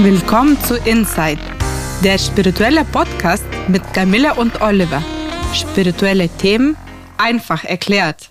Willkommen zu Inside, der spirituelle Podcast mit Camilla und Oliver. Spirituelle Themen einfach erklärt.